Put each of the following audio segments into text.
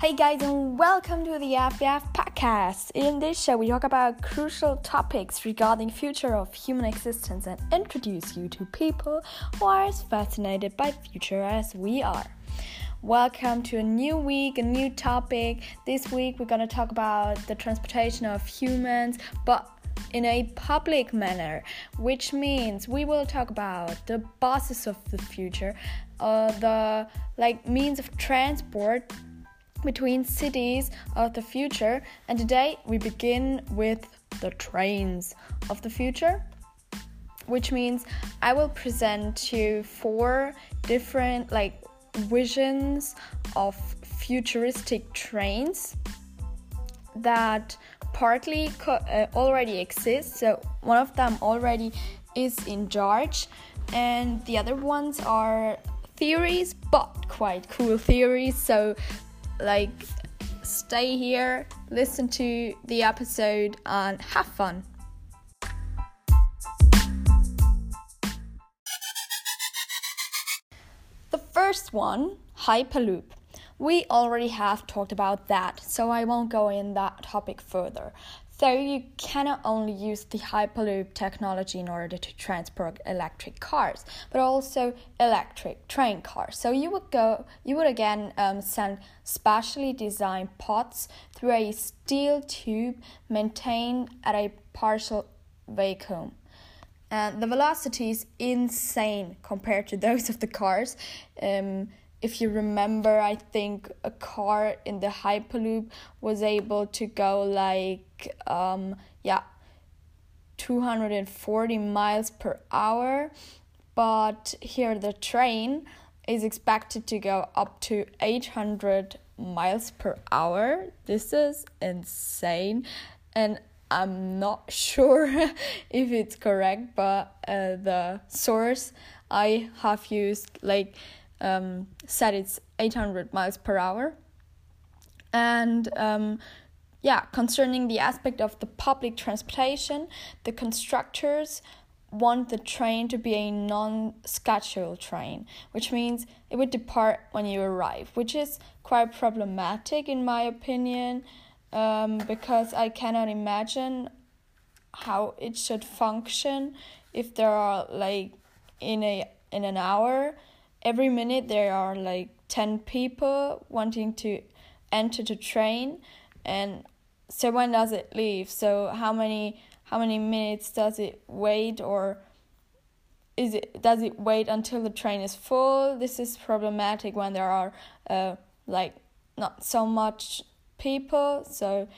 Hey guys, and welcome to the FBF podcast. In this show, we talk about crucial topics regarding future of human existence and introduce you to people who are as fascinated by future as we are. Welcome to a new week, a new topic. This week, we're gonna talk about the transportation of humans, but in a public manner, which means we will talk about the buses of the future, uh, the like means of transport between cities of the future. And today we begin with the trains of the future, which means I will present you four different like visions of futuristic trains that partly co- uh, already exist. So one of them already is in charge, and the other ones are theories, but quite cool theories. So like stay here, listen to the episode, and have fun. The first one, Hyperloop. We already have talked about that, so I won't go in that topic further. So you cannot only use the Hyperloop technology in order to transport electric cars, but also electric train cars. So you would go, you would again um, send specially designed pods through a steel tube maintained at a partial vacuum. And the velocity is insane compared to those of the cars. Um, if you remember, I think a car in the Hyperloop was able to go like, um, yeah, 240 miles per hour. But here the train is expected to go up to 800 miles per hour. This is insane. And I'm not sure if it's correct, but uh, the source I have used, like, um, said it's 800 miles per hour. And um, yeah, concerning the aspect of the public transportation, the constructors want the train to be a non scheduled train, which means it would depart when you arrive, which is quite problematic in my opinion, um, because I cannot imagine how it should function if there are like in a in an hour every minute there are like 10 people wanting to enter the train and so when does it leave. So how many how many minutes does it wait or is it does it wait until the train is full? This is problematic when there are uh, like not so much people. So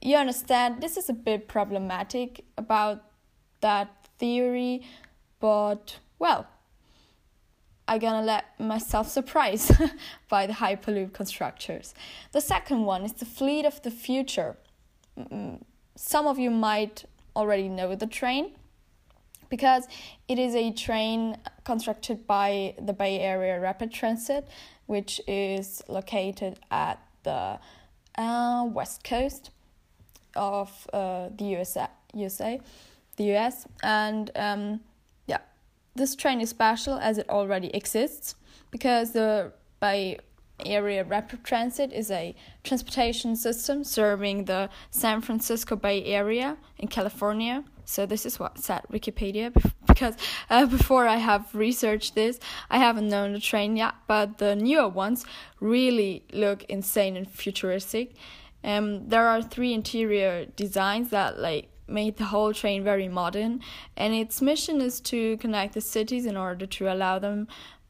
you understand this is a bit problematic about that theory but well I'm gonna let myself surprise by the Hyperloop constructors. The second one is the Fleet of the Future. Some of you might already know the train because it is a train constructed by the Bay Area Rapid Transit, which is located at the uh, west coast of uh, the USA, USA, the US, and um, this train is special as it already exists because the Bay Area Rapid Transit is a transportation system serving the San Francisco Bay Area in California. So this is what said Wikipedia because uh, before I have researched this, I haven't known the train yet, but the newer ones really look insane and futuristic. Um, there are three interior designs that like made the whole train very modern, and its mission is to connect the cities in order to allow them,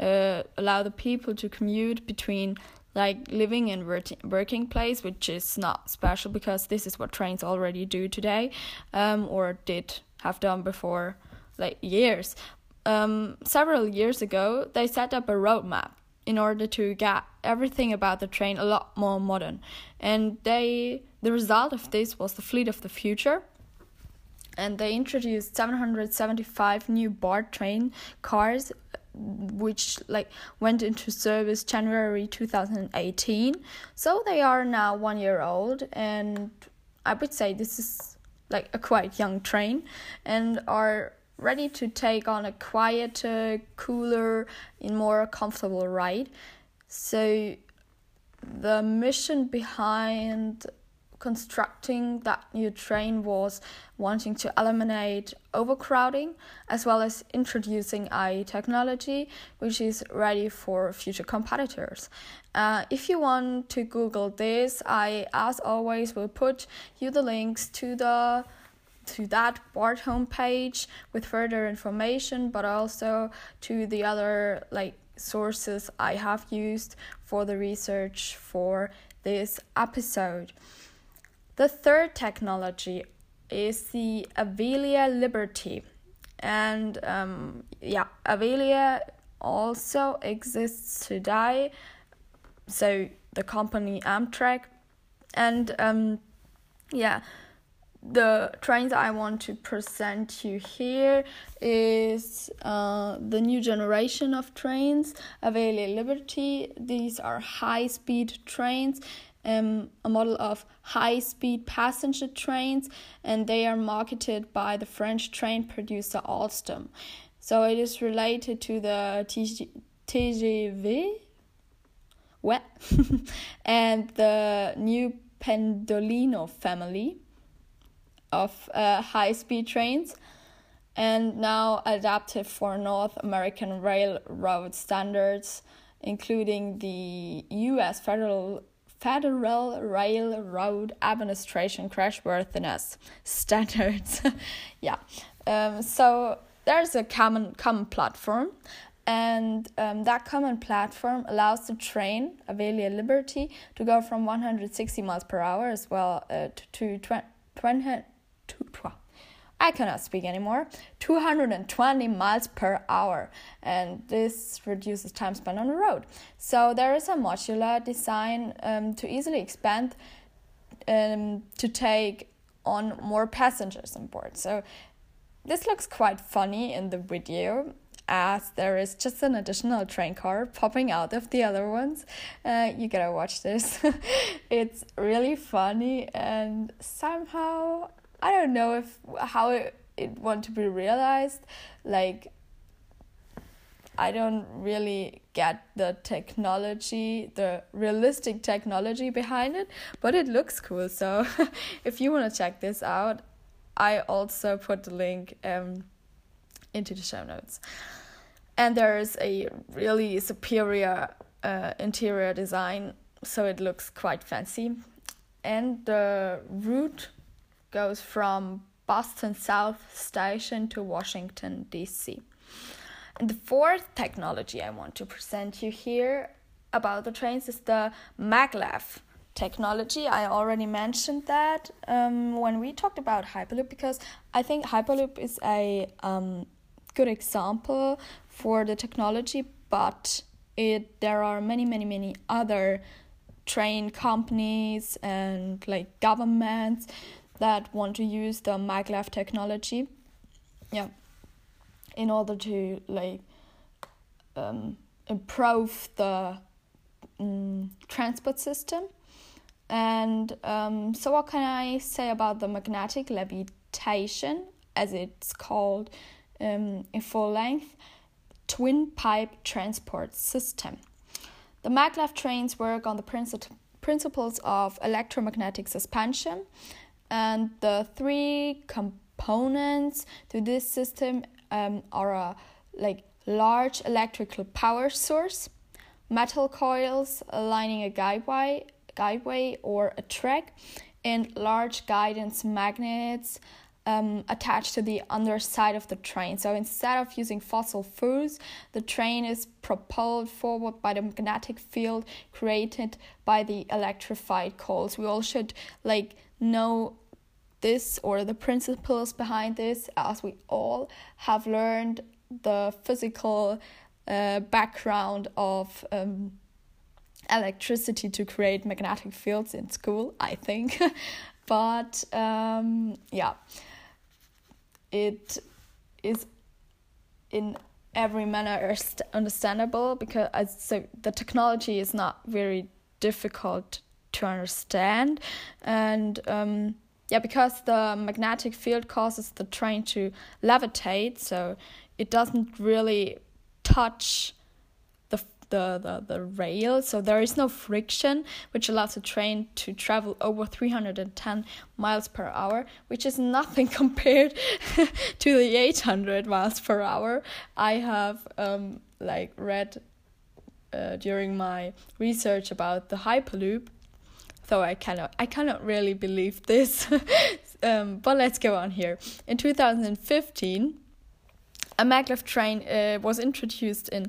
uh, allow the people to commute between like living and working place, which is not special because this is what trains already do today, um, or did have done before, like years. Um, several years ago, they set up a roadmap in order to get everything about the train a lot more modern, and they the result of this was the fleet of the future and they introduced 775 new BART train cars which like went into service January 2018 so they are now 1 year old and I would say this is like a quite young train and are ready to take on a quieter cooler and more comfortable ride. So the mission behind constructing that new train was wanting to eliminate overcrowding as well as introducing a technology which is ready for future competitors. Uh, if you want to Google this, I, as always, will put you the links to the to that BART homepage with further information, but also to the other like sources I have used for the research for this episode. The third technology is the Avelia Liberty. And um, yeah, Avelia also exists today. So the company Amtrak. And um, yeah, the trains I want to present you here is uh, the new generation of trains, Avelia Liberty. These are high speed trains, um, a model of high speed passenger trains, and they are marketed by the French train producer Alstom. So it is related to the TG- TGV and the new Pendolino family of uh, high speed trains and now adapted for North American railroad standards, including the U.S. Federal Federal Railroad Administration crashworthiness standards. yeah, um, so there's a common common platform, and um, that common platform allows the train Avelia Liberty to go from 160 miles per hour as well uh, to, to 20 I cannot speak anymore. 220 miles per hour, and this reduces time spent on the road. So there is a modular design um, to easily expand um, to take on more passengers on board. So this looks quite funny in the video as there is just an additional train car popping out of the other ones. Uh, you gotta watch this. it's really funny and somehow I don't know if how it, it want to be realized. Like I don't really get the technology, the realistic technology behind it, but it looks cool. So if you want to check this out, I also put the link um, into the show notes. And there's a really superior uh, interior design, so it looks quite fancy. And the route goes from Boston South Station to Washington, D.C. And the fourth technology I want to present you here about the trains is the maglev technology. I already mentioned that um, when we talked about Hyperloop because I think Hyperloop is a um, good example for the technology, but it there are many many many other train companies and like governments that want to use the maglev technology. Yeah. In order to like um, improve the um, transport system. And um, so what can i say about the magnetic levitation as it's called um, in full length? Twin pipe transport system. The maglev trains work on the princi- principles of electromagnetic suspension and the three components to this system um, are a like large electrical power source, metal coils lining a guideway, guideway or a track, and large guidance magnets um, attached to the underside of the train. So instead of using fossil fuels, the train is propelled forward by the magnetic field created by the electrified coils. We all should like know this or the principles behind this, as we all have learned the physical uh, background of um, electricity to create magnetic fields in school, I think. but um, yeah, it is in every manner understandable because so the technology is not very difficult to understand and um, yeah, because the magnetic field causes the train to levitate, so it doesn't really touch the the, the, the rail, so there is no friction, which allows the train to travel over 310 miles per hour, which is nothing compared to the 800 miles per hour I have um, like read uh, during my research about the Hyperloop. So I cannot I cannot really believe this. um, but let's go on here. In 2015, a maglev train uh, was introduced in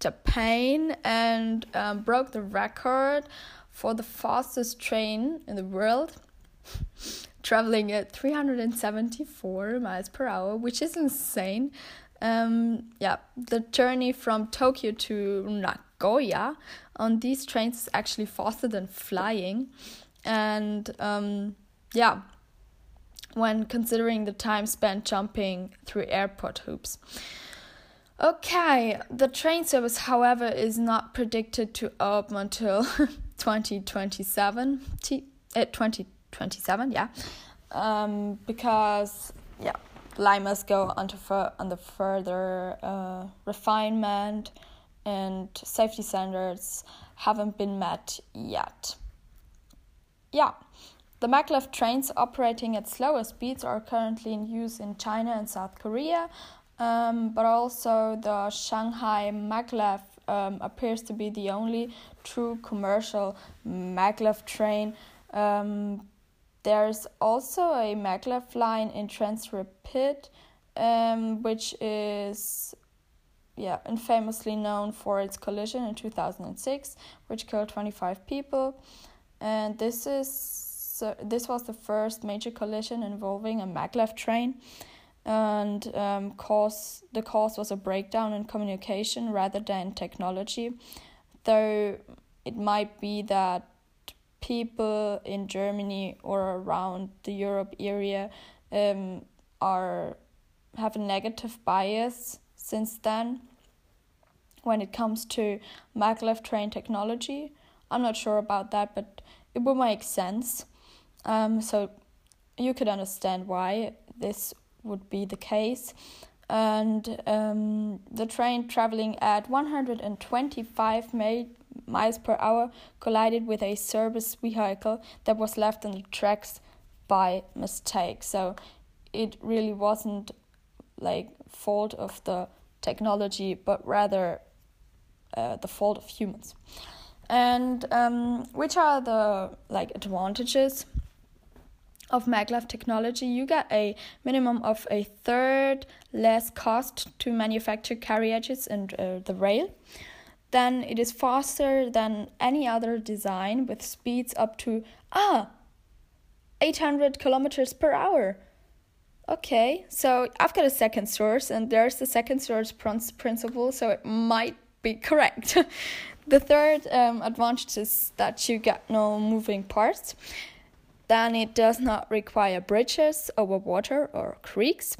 Japan and um, broke the record for the fastest train in the world, traveling at 374 miles per hour, which is insane. Um, yeah, the journey from Tokyo to Nagoya on these trains is actually faster than flying, and um, yeah, when considering the time spent jumping through airport hoops. Okay, the train service, however, is not predicted to open until 2027. T- uh, 2027, yeah. Um, because, yeah, line must go on, to fur- on the further uh, refinement and safety standards haven't been met yet. Yeah, the maglev trains operating at slower speeds are currently in use in China and South Korea, um, but also the Shanghai maglev um, appears to be the only true commercial maglev train. Um, there's also a maglev line in Transrapid, um, which is yeah, infamously known for its collision in 2006, which killed 25 people. And this is so this was the first major collision involving a maglev train and um, cause the cause was a breakdown in communication rather than technology though it might be that people in Germany or around the Europe area um, are have a negative bias since then when it comes to maglev train technology. I'm not sure about that, but it would make sense. Um, so you could understand why this would be the case. And um, the train traveling at 125 miles per hour collided with a service vehicle that was left on the tracks by mistake. So it really wasn't like fault of the technology, but rather uh, the fault of humans. And um, which are the like advantages of maglev technology, you get a minimum of a third less cost to manufacture carriages and uh, the rail. Then it is faster than any other design with speeds up to ah 800 kilometers per hour. Okay, so I've got a second source, and there's the second source principle, so it might be correct. the third um, advantage is that you get no moving parts then it does not require bridges over water or creeks.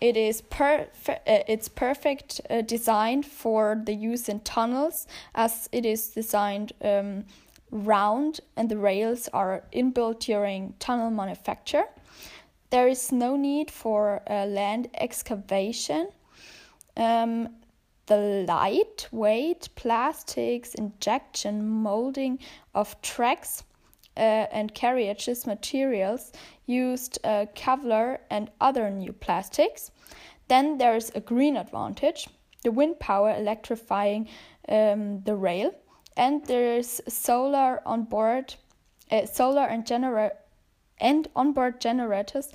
It is perf- uh, it's perfect uh, designed for the use in tunnels as it is designed um, round and the rails are inbuilt during tunnel manufacture. There is no need for uh, land excavation. Um, the lightweight plastics injection molding of tracks uh, and carriages materials used uh, Kevlar and other new plastics. Then there is a green advantage the wind power electrifying um, the rail, and there is solar on board, uh, solar and genera- and onboard generators,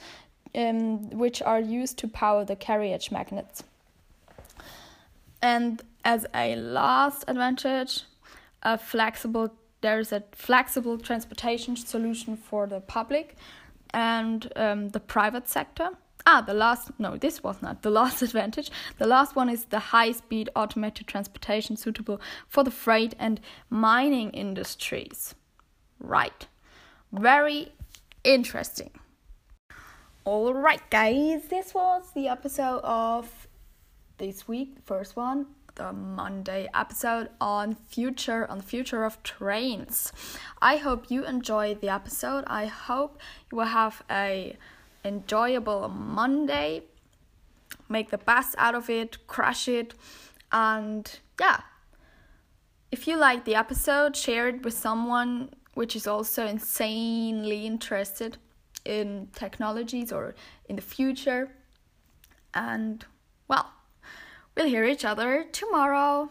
um, which are used to power the carriage magnets. And as a last advantage, a flexible there's a flexible transportation solution for the public and um, the private sector. Ah, the last, no, this was not the last advantage. The last one is the high speed automated transportation suitable for the freight and mining industries. Right. Very interesting. Alright, guys, this was the episode of this week, first one the Monday episode on future on the future of trains. I hope you enjoyed the episode. I hope you will have a enjoyable Monday. Make the best out of it, crush it, and yeah. if you like the episode, share it with someone which is also insanely interested in technologies or in the future. And well, we'll hear each other tomorrow.